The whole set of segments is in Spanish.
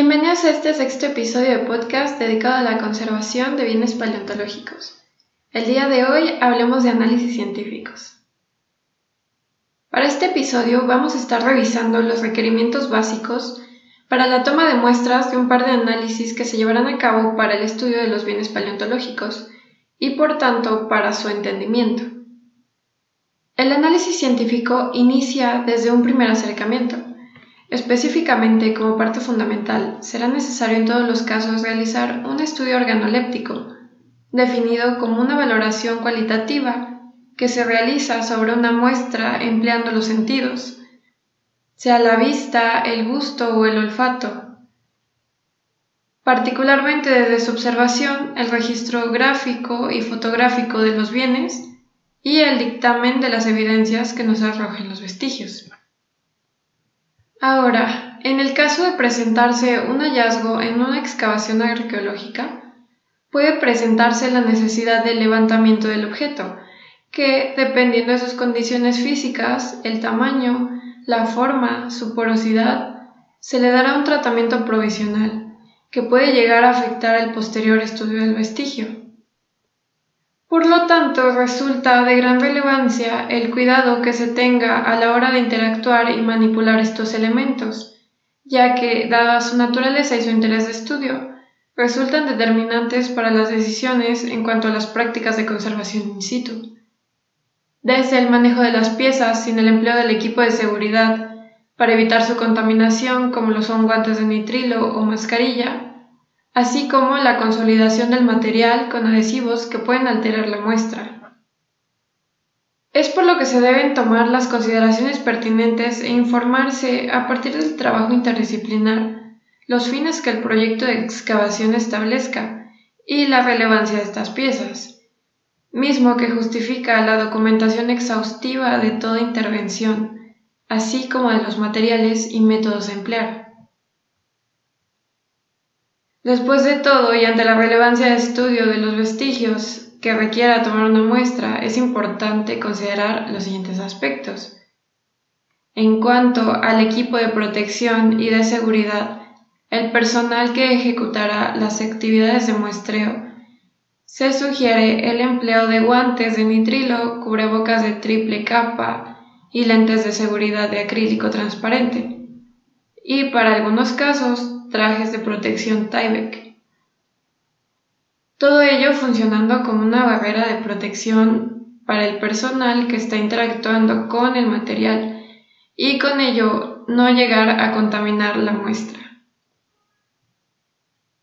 Bienvenidos a este sexto episodio de podcast dedicado a la conservación de bienes paleontológicos. El día de hoy hablemos de análisis científicos. Para este episodio vamos a estar revisando los requerimientos básicos para la toma de muestras de un par de análisis que se llevarán a cabo para el estudio de los bienes paleontológicos y por tanto para su entendimiento. El análisis científico inicia desde un primer acercamiento. Específicamente, como parte fundamental, será necesario en todos los casos realizar un estudio organoléptico, definido como una valoración cualitativa que se realiza sobre una muestra empleando los sentidos, sea la vista, el gusto o el olfato. Particularmente desde su observación, el registro gráfico y fotográfico de los bienes, y el dictamen de las evidencias que nos arrojen los vestigios. Ahora, en el caso de presentarse un hallazgo en una excavación arqueológica, puede presentarse la necesidad de levantamiento del objeto, que, dependiendo de sus condiciones físicas, el tamaño, la forma, su porosidad, se le dará un tratamiento provisional, que puede llegar a afectar el posterior estudio del vestigio. Por lo tanto, resulta de gran relevancia el cuidado que se tenga a la hora de interactuar y manipular estos elementos, ya que, dada su naturaleza y su interés de estudio, resultan determinantes para las decisiones en cuanto a las prácticas de conservación in situ. Desde el manejo de las piezas sin el empleo del equipo de seguridad para evitar su contaminación, como lo son guantes de nitrilo o mascarilla, así como la consolidación del material con adhesivos que pueden alterar la muestra. Es por lo que se deben tomar las consideraciones pertinentes e informarse a partir del trabajo interdisciplinar los fines que el proyecto de excavación establezca y la relevancia de estas piezas, mismo que justifica la documentación exhaustiva de toda intervención, así como de los materiales y métodos a emplear. Después de todo, y ante la relevancia de estudio de los vestigios que requiera tomar una muestra, es importante considerar los siguientes aspectos. En cuanto al equipo de protección y de seguridad, el personal que ejecutará las actividades de muestreo, se sugiere el empleo de guantes de nitrilo, cubrebocas de triple capa y lentes de seguridad de acrílico transparente. Y para algunos casos, trajes de protección Tyvek. Todo ello funcionando como una barrera de protección para el personal que está interactuando con el material y con ello no llegar a contaminar la muestra.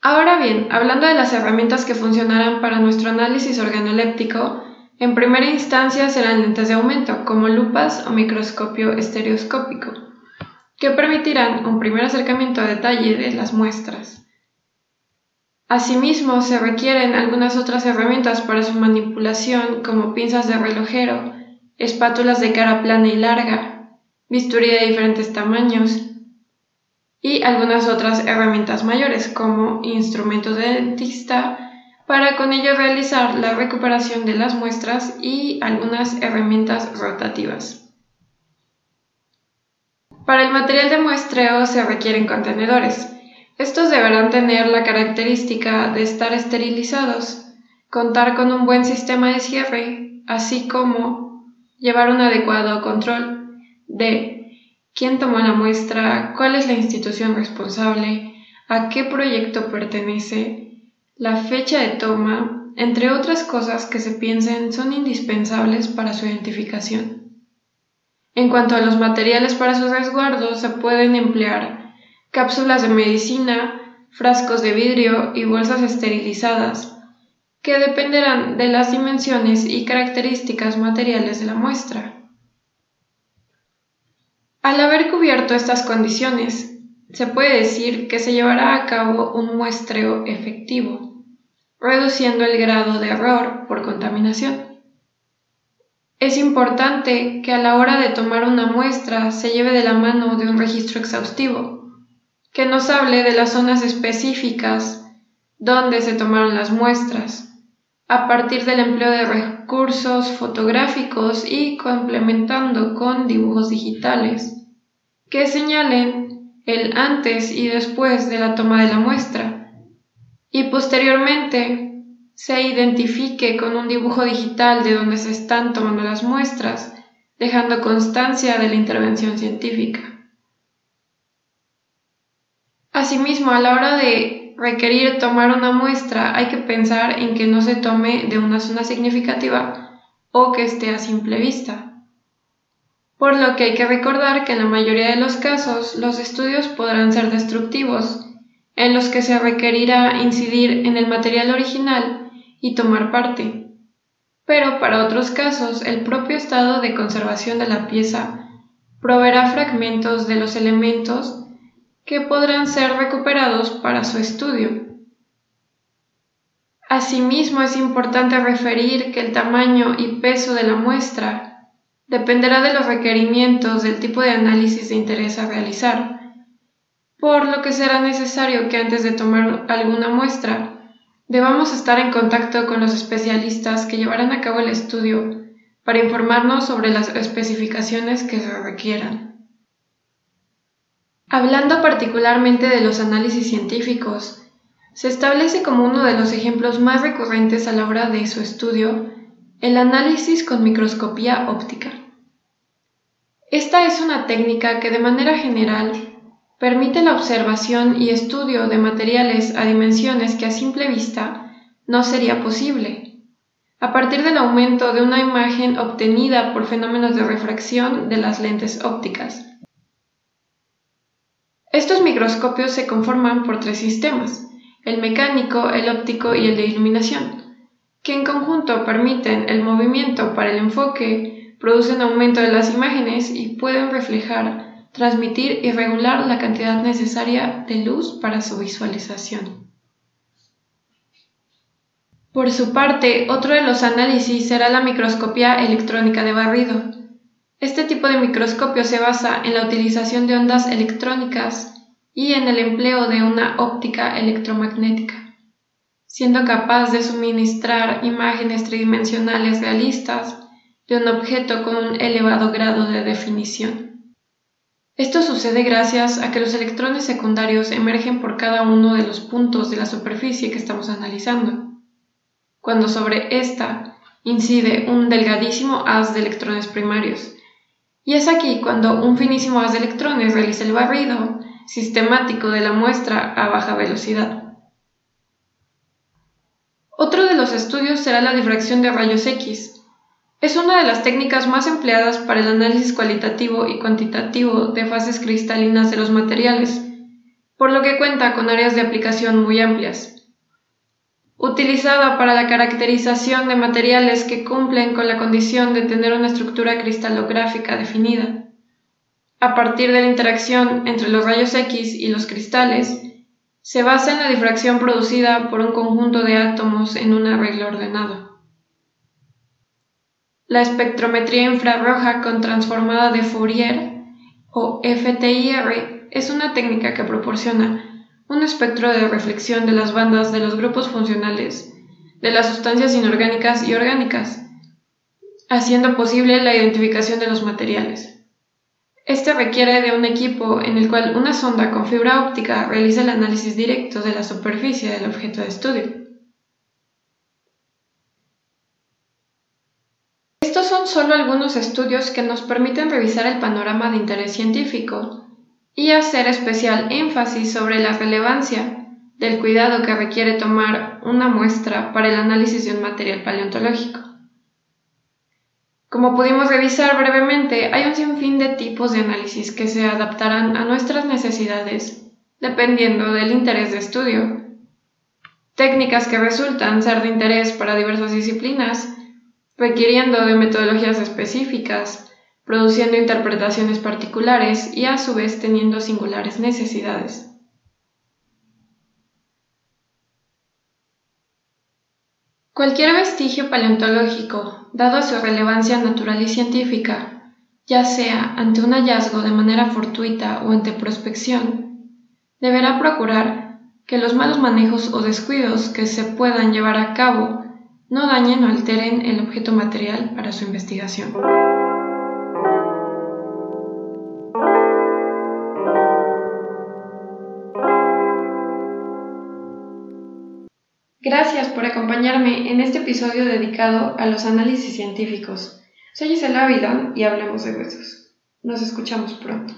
Ahora bien, hablando de las herramientas que funcionarán para nuestro análisis organoléptico, en primera instancia serán lentes de aumento, como lupas o microscopio estereoscópico que permitirán un primer acercamiento a detalle de las muestras. Asimismo, se requieren algunas otras herramientas para su manipulación, como pinzas de relojero, espátulas de cara plana y larga, bisturí de diferentes tamaños y algunas otras herramientas mayores, como instrumentos de dentista, para con ello realizar la recuperación de las muestras y algunas herramientas rotativas. Para el material de muestreo se requieren contenedores. Estos deberán tener la característica de estar esterilizados, contar con un buen sistema de cierre, así como llevar un adecuado control de quién tomó la muestra, cuál es la institución responsable, a qué proyecto pertenece, la fecha de toma, entre otras cosas que se piensen son indispensables para su identificación. En cuanto a los materiales para su resguardo, se pueden emplear cápsulas de medicina, frascos de vidrio y bolsas esterilizadas, que dependerán de las dimensiones y características materiales de la muestra. Al haber cubierto estas condiciones, se puede decir que se llevará a cabo un muestreo efectivo, reduciendo el grado de error por contaminación. Es importante que a la hora de tomar una muestra se lleve de la mano de un registro exhaustivo, que nos hable de las zonas específicas donde se tomaron las muestras, a partir del empleo de recursos fotográficos y complementando con dibujos digitales, que señalen el antes y después de la toma de la muestra, y posteriormente se identifique con un dibujo digital de donde se están tomando las muestras, dejando constancia de la intervención científica. Asimismo, a la hora de requerir tomar una muestra, hay que pensar en que no se tome de una zona significativa o que esté a simple vista. Por lo que hay que recordar que en la mayoría de los casos los estudios podrán ser destructivos, en los que se requerirá incidir en el material original y tomar parte. Pero para otros casos, el propio estado de conservación de la pieza proveerá fragmentos de los elementos que podrán ser recuperados para su estudio. Asimismo, es importante referir que el tamaño y peso de la muestra dependerá de los requerimientos del tipo de análisis de interés a realizar, por lo que será necesario que antes de tomar alguna muestra debamos estar en contacto con los especialistas que llevarán a cabo el estudio para informarnos sobre las especificaciones que se requieran. Hablando particularmente de los análisis científicos, se establece como uno de los ejemplos más recurrentes a la hora de su estudio el análisis con microscopía óptica. Esta es una técnica que de manera general permite la observación y estudio de materiales a dimensiones que a simple vista no sería posible, a partir del aumento de una imagen obtenida por fenómenos de refracción de las lentes ópticas. Estos microscopios se conforman por tres sistemas, el mecánico, el óptico y el de iluminación, que en conjunto permiten el movimiento para el enfoque, producen aumento de las imágenes y pueden reflejar, transmitir y regular la cantidad necesaria de luz para su visualización. Por su parte, otro de los análisis será la microscopía electrónica de barrido, este tipo de microscopio se basa en la utilización de ondas electrónicas y en el empleo de una óptica electromagnética, siendo capaz de suministrar imágenes tridimensionales realistas de un objeto con un elevado grado de definición. Esto sucede gracias a que los electrones secundarios emergen por cada uno de los puntos de la superficie que estamos analizando. Cuando sobre esta incide un delgadísimo haz de electrones primarios, y es aquí cuando un finísimo haz de electrones realiza el barrido sistemático de la muestra a baja velocidad. Otro de los estudios será la difracción de rayos X. Es una de las técnicas más empleadas para el análisis cualitativo y cuantitativo de fases cristalinas de los materiales, por lo que cuenta con áreas de aplicación muy amplias utilizada para la caracterización de materiales que cumplen con la condición de tener una estructura cristalográfica definida. A partir de la interacción entre los rayos X y los cristales, se basa en la difracción producida por un conjunto de átomos en un arreglo ordenado. La espectrometría infrarroja con transformada de Fourier o FTIR es una técnica que proporciona un espectro de reflexión de las bandas de los grupos funcionales, de las sustancias inorgánicas y orgánicas, haciendo posible la identificación de los materiales. Este requiere de un equipo en el cual una sonda con fibra óptica realiza el análisis directo de la superficie del objeto de estudio. Estos son solo algunos estudios que nos permiten revisar el panorama de interés científico y hacer especial énfasis sobre la relevancia del cuidado que requiere tomar una muestra para el análisis de un material paleontológico. Como pudimos revisar brevemente, hay un sinfín de tipos de análisis que se adaptarán a nuestras necesidades dependiendo del interés de estudio. Técnicas que resultan ser de interés para diversas disciplinas, requiriendo de metodologías específicas, produciendo interpretaciones particulares y a su vez teniendo singulares necesidades. Cualquier vestigio paleontológico, dado su relevancia natural y científica, ya sea ante un hallazgo de manera fortuita o ante prospección, deberá procurar que los malos manejos o descuidos que se puedan llevar a cabo no dañen o alteren el objeto material para su investigación. Gracias por acompañarme en este episodio dedicado a los análisis científicos. Soy Gisela Avidón y hablemos de huesos. Nos escuchamos pronto.